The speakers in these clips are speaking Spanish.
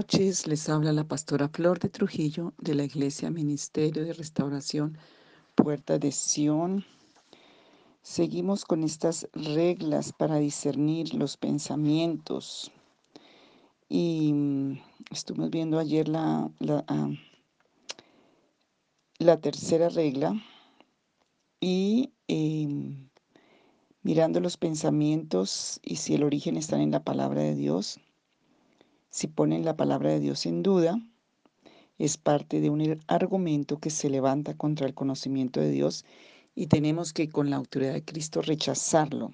Noches, les habla la pastora Flor de Trujillo de la Iglesia Ministerio de Restauración Puerta de Sión. Seguimos con estas reglas para discernir los pensamientos. Y mm, estuvimos viendo ayer la, la, ah, tercera regla y em, mirando los pensamientos y si el origen está en la palabra de Dios si ponen la palabra de Dios en duda, es parte de un argumento que se levanta contra el conocimiento de Dios y tenemos que con la autoridad de Cristo rechazarlo.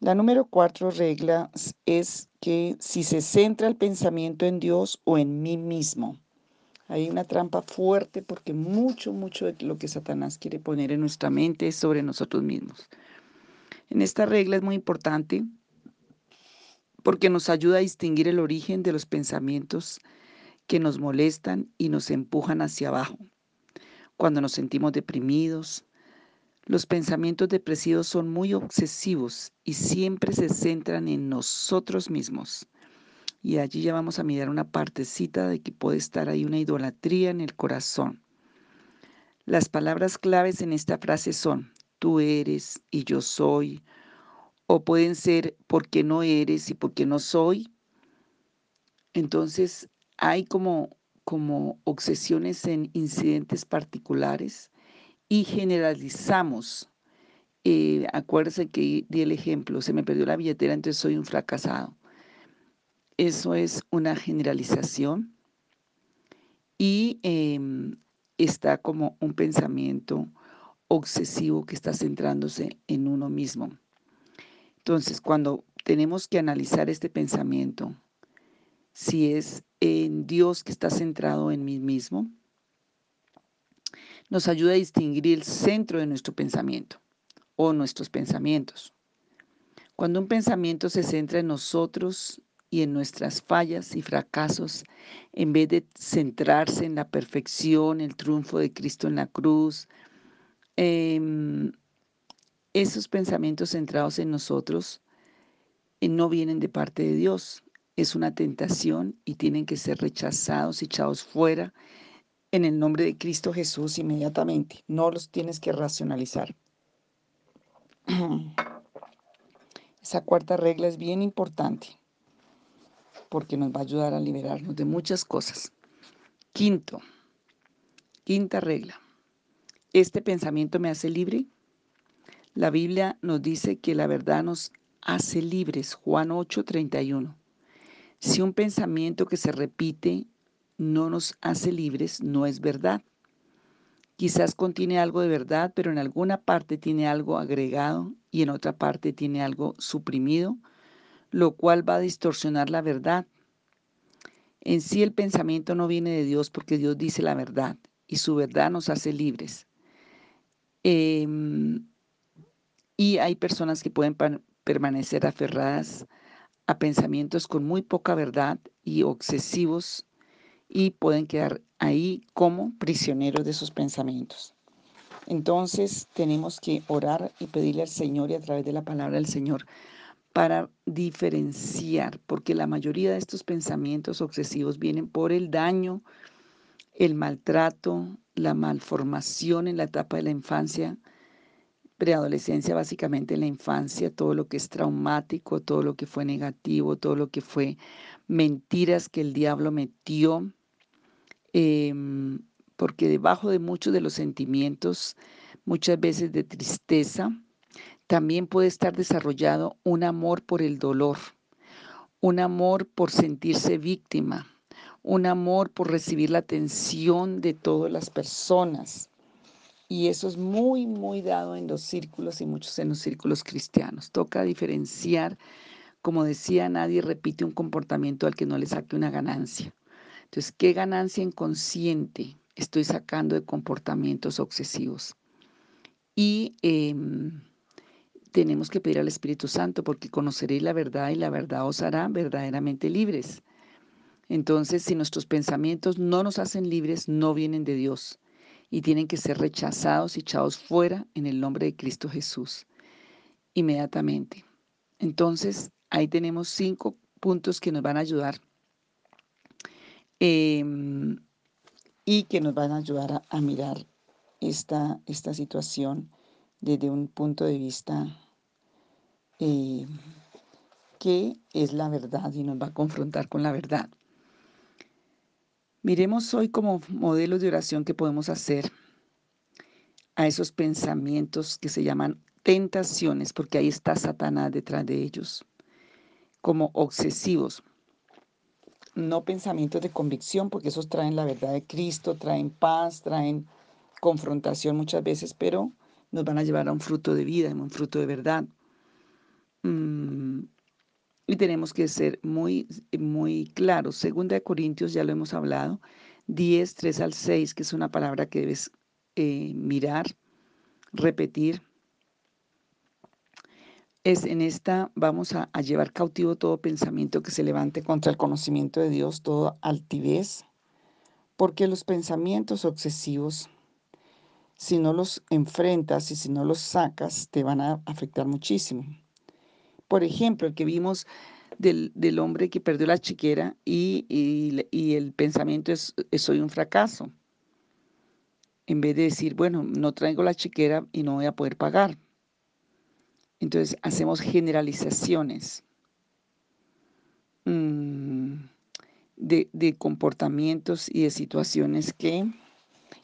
La número cuatro regla es que si se centra el pensamiento en Dios o en mí mismo, hay una trampa fuerte porque mucho, mucho de lo que Satanás quiere poner en nuestra mente es sobre nosotros mismos. En esta regla es muy importante porque nos ayuda a distinguir el origen de los pensamientos que nos molestan y nos empujan hacia abajo. Cuando nos sentimos deprimidos, los pensamientos depresivos son muy obsesivos y siempre se centran en nosotros mismos. Y allí ya vamos a mirar una partecita de que puede estar ahí una idolatría en el corazón. Las palabras claves en esta frase son, tú eres y yo soy, o pueden ser porque no eres y porque no soy. Entonces hay como, como obsesiones en incidentes particulares y generalizamos. Eh, acuérdense que di el ejemplo, se me perdió la billetera, entonces soy un fracasado. Eso es una generalización y em, está como un pensamiento obsesivo que está centrándose en uno mismo. Entonces, cuando tenemos que analizar este pensamiento, si es en Dios que está centrado en mí mismo, nos ayuda a distinguir el centro de nuestro pensamiento o nuestros pensamientos. Cuando un pensamiento se centra en nosotros y en nuestras fallas y fracasos, en vez de centrarse en la perfección, el triunfo de Cristo en la cruz, eh, esos pensamientos centrados en nosotros eh, no vienen de parte de Dios. Es una tentación y tienen que ser rechazados y echados fuera en el nombre de Cristo Jesús inmediatamente. No los tienes que racionalizar. Esa cuarta regla es bien importante porque nos va a ayudar a liberarnos de muchas cosas. Quinto, quinta regla. ¿Este pensamiento me hace libre? La Biblia nos dice que la verdad nos hace libres, Juan 8:31. Si un pensamiento que se repite no nos hace libres, no es verdad. Quizás contiene algo de verdad, pero en alguna parte tiene algo agregado y en otra parte tiene algo suprimido, lo cual va a distorsionar la verdad. En sí el pensamiento no viene de Dios porque Dios dice la verdad y su verdad nos hace libres. Eh, y hay personas que pueden permanecer aferradas a pensamientos con muy poca verdad y obsesivos y pueden quedar ahí como prisioneros de esos pensamientos. Entonces tenemos que orar y pedirle al Señor y a través de la palabra del Señor para diferenciar, porque la mayoría de estos pensamientos obsesivos vienen por el daño, el maltrato, la malformación en la etapa de la infancia, preadolescencia, básicamente en la infancia, todo lo que es traumático, todo lo que fue negativo, todo lo que fue mentiras que el diablo metió, em, porque debajo de muchos de los sentimientos, muchas veces de tristeza, también puede estar desarrollado un amor por el dolor, un amor por sentirse víctima, un amor por recibir la atención de todas las personas y eso es muy, muy dado en los círculos y muchos en los círculos cristianos. Toca diferenciar, como decía, nadie repite un comportamiento al que no le saque una ganancia. Entonces, ¿qué ganancia inconsciente estoy sacando de comportamientos obsesivos? Y em, tenemos que pedir al Espíritu Santo porque conoceréis la verdad y la verdad os hará verdaderamente libres. Entonces, si nuestros pensamientos no nos hacen libres, no vienen de Dios y tienen que ser rechazados y echados fuera en el nombre de Cristo Jesús inmediatamente. Entonces, ahí tenemos cinco puntos que nos van a ayudar em, y que nos van a ayudar a, mirar esta, esta situación desde un punto de vista eh, que es la verdad y nos va a confrontar con la verdad. Miremos hoy como modelos de oración que podemos hacer a esos pensamientos que se llaman tentaciones, porque ahí está Satanás detrás de ellos, como obsesivos. No pensamientos de convicción, porque esos traen la verdad de Cristo, traen paz, traen confrontación muchas veces, pero nos van a llevar a un fruto de vida, un fruto de verdad. Mm, y tenemos que ser muy, muy claros. Segunda de Corintios, ya lo hemos hablado, 10, 3 al 6, que es una palabra que debes eh, mirar, repetir. Es en esta vamos a, a llevar cautivo todo pensamiento que se levante contra el conocimiento de Dios, todo altivez, porque los pensamientos obsesivos si no los enfrentas y si no los sacas, te van a afectar muchísimo. Por ejemplo, el que vimos del, hombre que perdió la chiquera y, el pensamiento es, soy un fracaso. En vez de decir, bueno, no traigo la chiquera y no voy a poder pagar. Entonces hacemos generalizaciones mm, de comportamientos y de situaciones que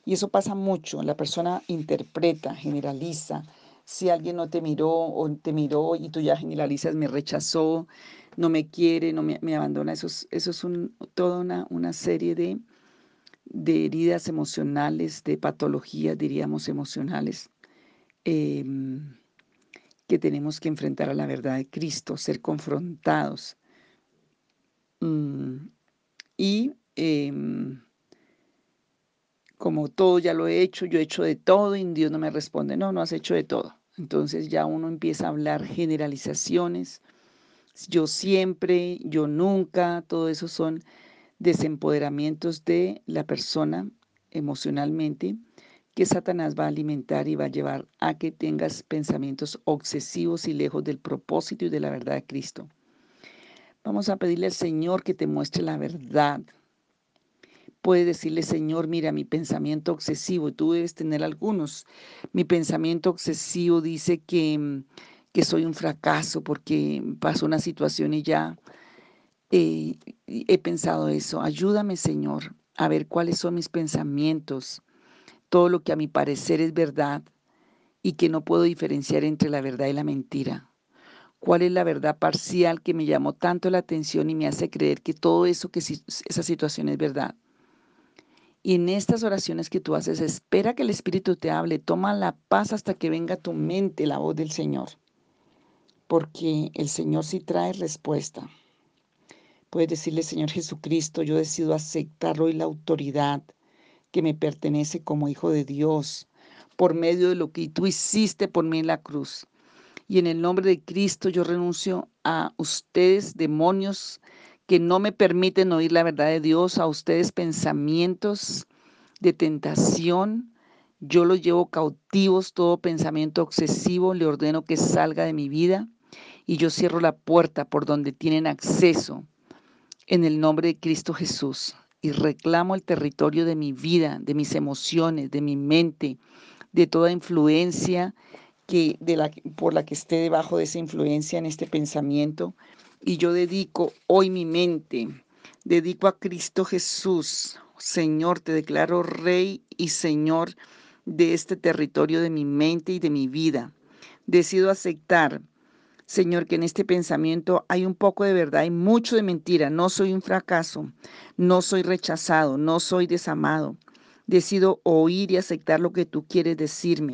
y eso pasa mucho. La persona interpreta, generaliza. Si alguien no te miró o te miró y tú ya generalizas, me rechazó, no me quiere, no me, abandona, eso es, es toda una, una serie de, de, heridas emocionales, de patologías, diríamos, emocionales, em, que tenemos que enfrentar a la verdad de Cristo, ser confrontados. Mm, y em, como todo ya lo he hecho, yo he hecho de todo y Dios no me responde, no, no has hecho de todo. Entonces ya uno empieza a hablar generalizaciones, yo siempre, yo nunca, todo eso son desempoderamientos de la persona emocionalmente que Satanás va a alimentar y va a llevar a que tengas pensamientos obsesivos y lejos del propósito y de la verdad de Cristo. Vamos a pedirle al Señor que te muestre la verdad, puede decirle, Señor, mira, mi pensamiento obsesivo, tú debes tener algunos. Mi pensamiento obsesivo dice que, mm, que soy un fracaso porque pasó una situación y ya eh, he pensado eso. Ayúdame, Señor, a ver cuáles son mis pensamientos, todo lo que a mi parecer es verdad y que no puedo diferenciar entre la verdad y la mentira. ¿Cuál es la verdad parcial que me llamó tanto la atención y me hace creer que todo eso, que esa situación es verdad? Y en estas oraciones que tú haces, espera que el Espíritu te hable, toma la paz hasta que venga a tu mente la voz del Señor, porque el Señor sí trae respuesta. Puedes decirle, Señor Jesucristo, yo decido aceptar hoy la autoridad que me pertenece como hijo de Dios por medio de lo que tú hiciste por mí en la cruz. Y en el nombre de Cristo yo renuncio a ustedes, demonios que no me permiten oír la verdad de Dios, a ustedes pensamientos de tentación. Yo los llevo cautivos, todo pensamiento obsesivo, le ordeno que salga de mi vida y yo cierro la puerta por donde tienen acceso en el nombre de Cristo Jesús y reclamo el territorio de mi vida, de mis emociones, de mi mente, de toda influencia que de la, por la que esté debajo de esa influencia en este pensamiento y yo dedico hoy mi mente, dedico a Cristo Jesús. Señor, te declaro Rey y Señor de este territorio de mi mente y de mi vida. Decido aceptar, Señor, que en este pensamiento hay un poco de verdad y mucho de mentira. No soy un fracaso, no soy rechazado, no soy desamado. Decido oír y aceptar lo que tú quieres decirme.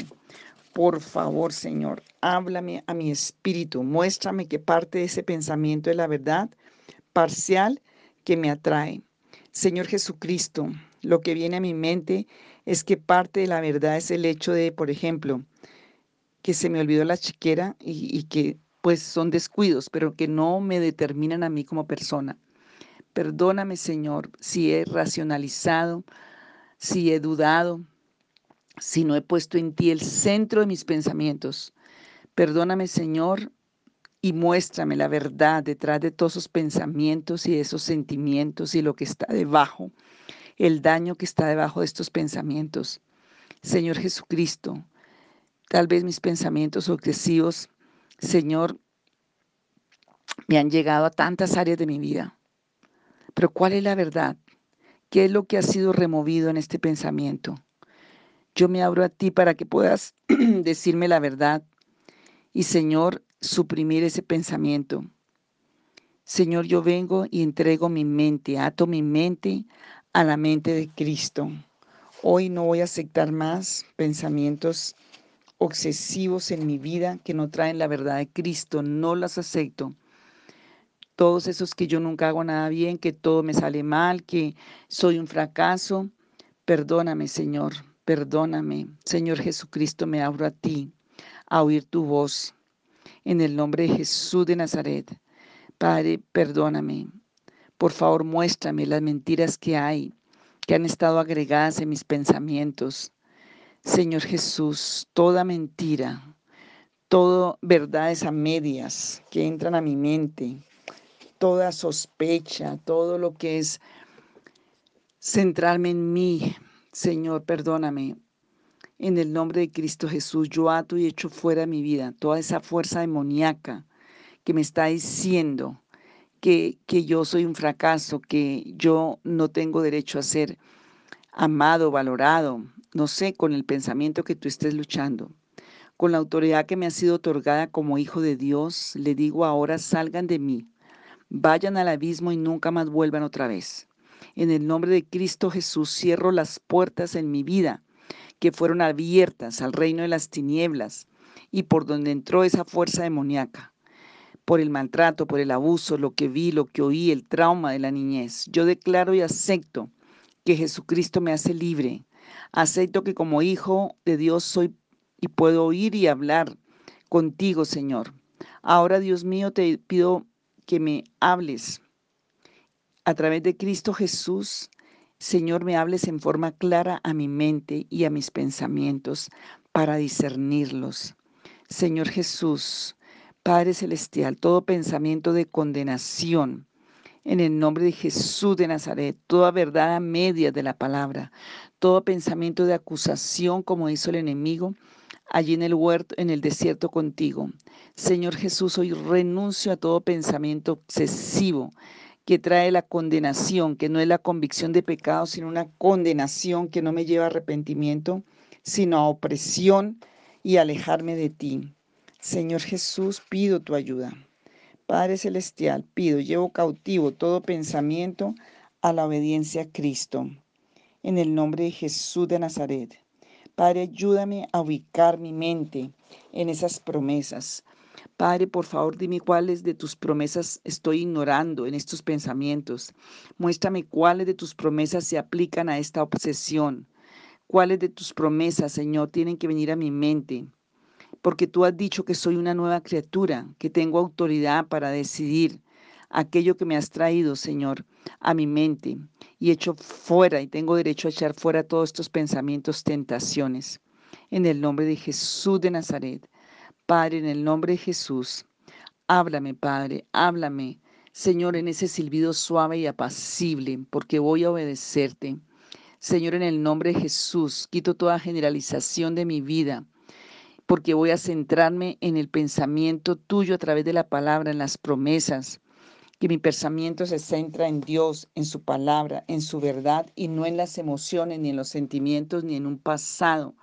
Por favor, Señor, háblame a mi espíritu, muéstrame qué parte de ese pensamiento es la verdad parcial que me atrae. Señor Jesucristo, lo que viene a mi mente es que parte de la verdad es el hecho de, por ejemplo, que se me olvidó la chiquera y, y que pues son descuidos, pero que no me determinan a mí como persona. Perdóname, Señor, si he racionalizado, si he dudado, si no he puesto en ti el centro de mis pensamientos. Perdóname, Señor, y muéstrame la verdad detrás de todos esos pensamientos y esos sentimientos y lo que está debajo, el daño que está debajo de estos pensamientos. Señor Jesucristo, tal vez mis pensamientos obsesivos, Señor, me han llegado a tantas áreas de mi vida. Pero ¿cuál es la verdad? ¿Qué es lo que ha sido removido en este pensamiento? Yo me abro a ti para que puedas decirme la verdad y Señor, suprimir ese pensamiento. Señor, yo vengo y entrego mi mente, ato mi mente a la mente de Cristo. Hoy no voy a aceptar más pensamientos obsesivos en mi vida que no traen la verdad de Cristo. No las acepto. Todos esos que yo nunca hago nada bien, que todo me sale mal, que soy un fracaso. Perdóname, Señor. Perdóname. Señor Jesucristo, me abro a ti, a oír tu voz en el nombre de Jesús de Nazaret. Padre, perdóname. Por favor, muéstrame las mentiras que hay, que han estado agregadas en mis pensamientos. Señor Jesús, toda mentira, toda verdades a medias que entran a mi mente, toda sospecha, todo lo que es centrarme en mí, Señor, perdóname. En el nombre de Cristo Jesús, yo ato y echo fuera mi vida toda esa fuerza demoníaca que me está diciendo que, que yo soy un fracaso, que yo no tengo derecho a ser amado, valorado, no sé, con el pensamiento que tú estés luchando. Con la autoridad que me ha sido otorgada como hijo de Dios, le digo ahora, salgan de mí, vayan al abismo y nunca más vuelvan otra vez. En el nombre de Cristo Jesús cierro las puertas en mi vida que fueron abiertas al reino de las tinieblas y por donde entró esa fuerza demoníaca, por el maltrato, por el abuso, lo que vi, lo que oí, el trauma de la niñez. Yo declaro y acepto que Jesucristo me hace libre. Acepto que como hijo de Dios soy y puedo oír y hablar contigo, Señor. Ahora, Dios mío, te pido que me hables a través de Cristo Jesús Señor, me hables en forma clara a mi mente y a mis pensamientos para discernirlos. Señor Jesús, Padre Celestial, todo pensamiento de condenación, en el nombre de Jesús de Nazaret, toda verdad a media de la palabra, todo pensamiento de acusación como hizo el enemigo allí en el huerto, en el desierto contigo. Señor Jesús, hoy renuncio a todo pensamiento obsesivo que trae la condenación, que no es la convicción de pecado, sino una condenación que no me lleva a arrepentimiento, sino a opresión y alejarme de ti. Señor Jesús, pido tu ayuda. Padre Celestial, pido, llevo cautivo todo pensamiento a la obediencia a Cristo. En el nombre de Jesús de Nazaret. Padre, ayúdame a ubicar mi mente en esas promesas. Padre, por favor, dime cuáles de tus promesas estoy ignorando en estos pensamientos. Muéstrame cuáles de tus promesas se aplican a esta obsesión. Cuáles de tus promesas, Señor, tienen que venir a mi mente. Porque tú has dicho que soy una nueva criatura, que tengo autoridad para decidir aquello que me has traído, Señor, a mi mente y echo fuera y tengo derecho a echar fuera todos estos pensamientos, tentaciones. En el nombre de Jesús de Nazaret. Padre, en el nombre de Jesús, háblame, Padre, háblame, Señor, en ese silbido suave y apacible, porque voy a obedecerte. Señor, en el nombre de Jesús, quito toda generalización de mi vida, porque voy a centrarme en el pensamiento tuyo a través de la palabra, en las promesas, que mi pensamiento se centra en Dios, en su palabra, en su verdad y no en las emociones, ni en los sentimientos, ni en un pasado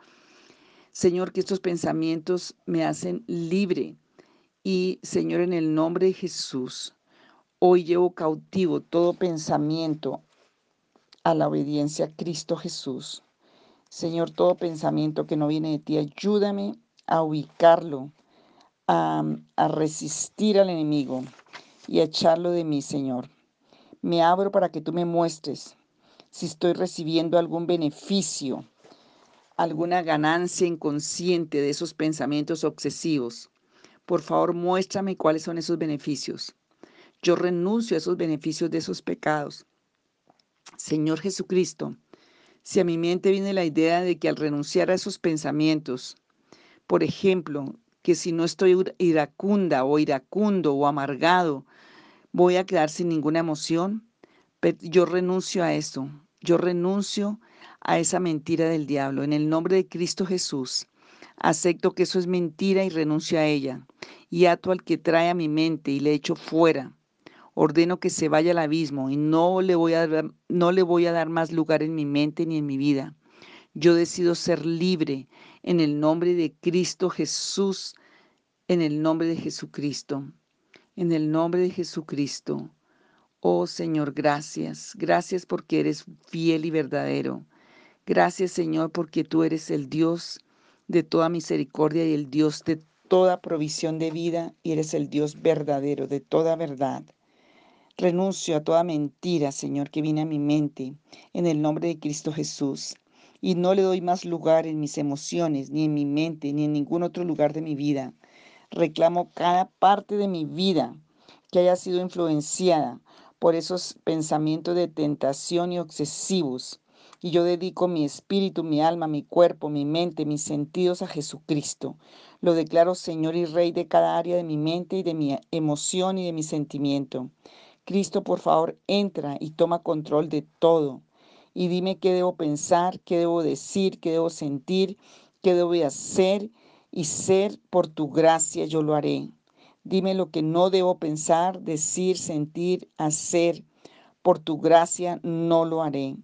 Señor, que estos pensamientos me hacen libre. Y Señor, en el nombre de Jesús, hoy llevo cautivo todo pensamiento a la obediencia a Cristo Jesús. Señor, todo pensamiento que no viene de ti, ayúdame a ubicarlo, a, a, resistir al enemigo y a echarlo de mí, Señor. Me abro para que tú me muestres si estoy recibiendo algún beneficio alguna ganancia inconsciente de esos pensamientos obsesivos, por favor muéstrame cuáles son esos beneficios. Yo renuncio a esos beneficios de esos pecados. Señor Jesucristo, si a mi mente viene la idea de que al renunciar a esos pensamientos, por ejemplo, que si no estoy iracunda o iracundo o amargado, voy a quedar sin ninguna emoción. Yo renuncio a eso, yo renuncio a esa mentira del diablo. En el nombre de Cristo Jesús, acepto que eso es mentira y renuncio a ella. Y ato al que trae a mi mente y le echo fuera. Ordeno que se vaya al abismo y no le voy a dar, no le voy a dar más lugar en mi mente ni en mi vida. Yo decido ser libre en el nombre de Cristo Jesús, en el nombre de Jesucristo, en el nombre de Jesucristo. Oh Señor, gracias. Gracias porque eres fiel y verdadero. Gracias Señor porque tú eres el Dios de toda misericordia y el Dios de toda provisión de vida y eres el Dios verdadero, de toda verdad. Renuncio a toda mentira, Señor, que viene a mi mente, en el nombre de Cristo Jesús y no le doy más lugar en mis emociones, ni en mi mente, ni en ningún otro lugar de mi vida. Reclamo cada parte de mi vida que haya sido influenciada por esos pensamientos de tentación y obsesivos. Y yo dedico mi espíritu, mi alma, mi cuerpo, mi mente, mis sentidos a Jesucristo. Lo declaro Señor y Rey de cada área de mi mente y de mi emoción y de mi sentimiento. Cristo, por favor, entra y toma control de todo y dime qué debo pensar, qué debo decir, qué debo sentir, qué debo hacer y ser por tu gracia yo lo haré. Dime lo que no debo pensar, decir, sentir, hacer. Por tu gracia no lo haré.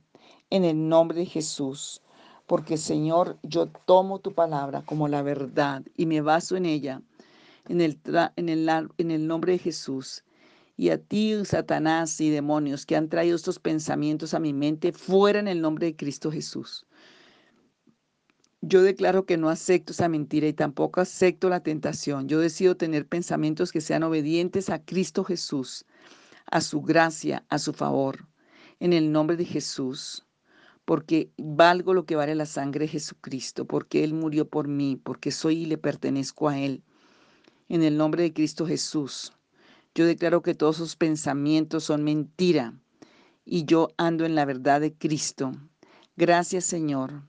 En el nombre de Jesús. Porque Señor, yo tomo tu palabra como la verdad y me baso en ella. En el, en el, en el nombre de Jesús y a ti, Satanás y demonios que han traído estos pensamientos a mi mente, fuera en el nombre de Cristo Jesús. Yo declaro que no acepto esa mentira y tampoco acepto la tentación. Yo decido tener pensamientos que sean obedientes a Cristo Jesús, a su gracia, a su favor, en el nombre de Jesús, porque valgo lo que vale la sangre de Jesucristo, porque Él murió por mí, porque soy y le pertenezco a Él. En el nombre de Cristo Jesús. Yo declaro que todos sus pensamientos son mentira y yo ando en la verdad de Cristo. Gracias Señor,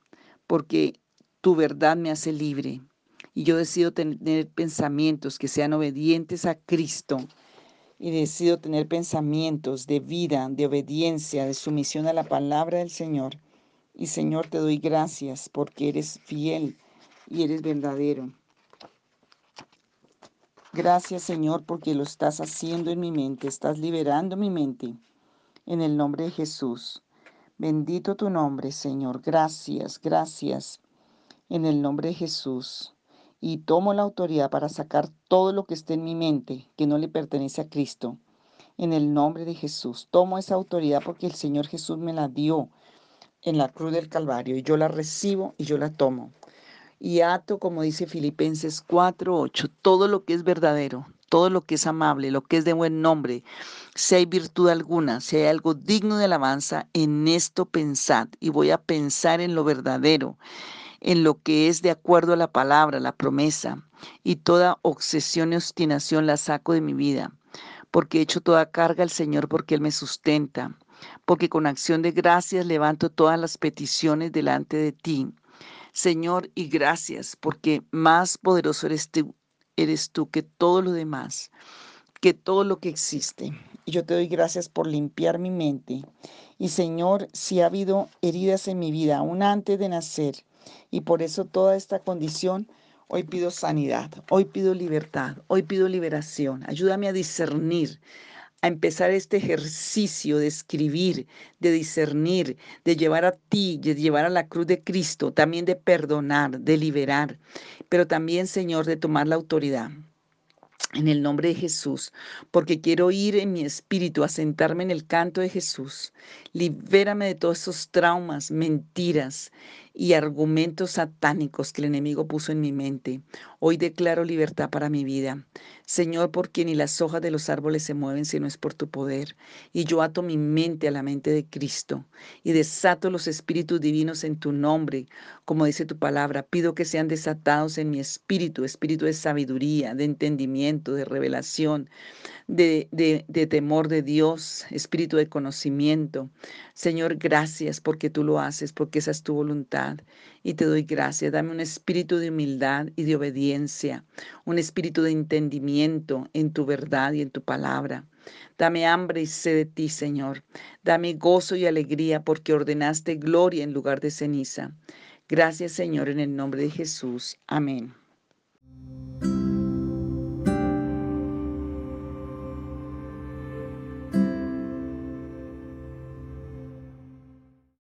porque tu verdad me hace libre y yo decido tener pensamientos que sean obedientes a Cristo y decido tener pensamientos de vida, de obediencia, de sumisión a la palabra del Señor. Y Señor, te doy gracias porque eres fiel y eres verdadero. Gracias Señor porque lo estás haciendo en mi mente, estás liberando mi mente. En el nombre de Jesús. Bendito tu nombre, Señor. Gracias, gracias. En el nombre de Jesús. Y tomo la autoridad para sacar todo lo que esté en mi mente que no le pertenece a Cristo. En el nombre de Jesús. Tomo esa autoridad porque el Señor Jesús me la dio en la cruz del Calvario y yo la recibo y yo la tomo y ato, como dice Filipenses 4:8, todo lo que es verdadero, todo lo que es amable, lo que es de buen nombre, si hay virtud alguna, si hay algo digno de alabanza, en esto pensad. Y voy a pensar en lo verdadero, en lo que es de acuerdo a la palabra, la promesa. Y toda obsesión y obstinación la saco de mi vida, porque he hecho toda carga al Señor porque Él me sustenta, porque con acción de gracias levanto todas las peticiones delante de ti Señor, y gracias porque más poderoso eres tú, que todo lo demás, que todo lo que existe. Y yo te doy gracias por limpiar mi mente. Y Señor, si ha habido heridas en mi vida aún antes de nacer, y por eso toda esta condición, hoy pido sanidad, hoy pido libertad, hoy pido liberación. Ayúdame a discernir, a empezar este ejercicio de escribir, de discernir, de llevar a ti, de llevar a la cruz de Cristo, también de perdonar, de liberar, pero también, Señor, de tomar la autoridad. En el nombre de Jesús, porque quiero ir en mi espíritu a sentarme en el canto de Jesús. Libérame de todos esos traumas, mentiras y argumentos satánicos que el enemigo puso en mi mente. Hoy declaro libertad para mi vida. Señor, porque ni las hojas de los árboles se mueven si no es por tu poder. Y yo ato mi mente a la mente de Cristo y desato los espíritus divinos en tu nombre, como dice tu palabra. Pido que sean desatados en mi espíritu, espíritu de sabiduría, de entendimiento, de revelación, de, de, temor de Dios, espíritu de conocimiento. Señor, gracias porque tú lo haces, porque esa es tu voluntad. Y te doy gracias. Dame un espíritu de humildad y de obediencia, un espíritu de en tu verdad y en tu palabra. Dame hambre y sed de ti, Señor. Dame gozo y alegría porque ordenaste gloria en lugar de ceniza. Gracias, Señor, en el nombre de Jesús. Amén.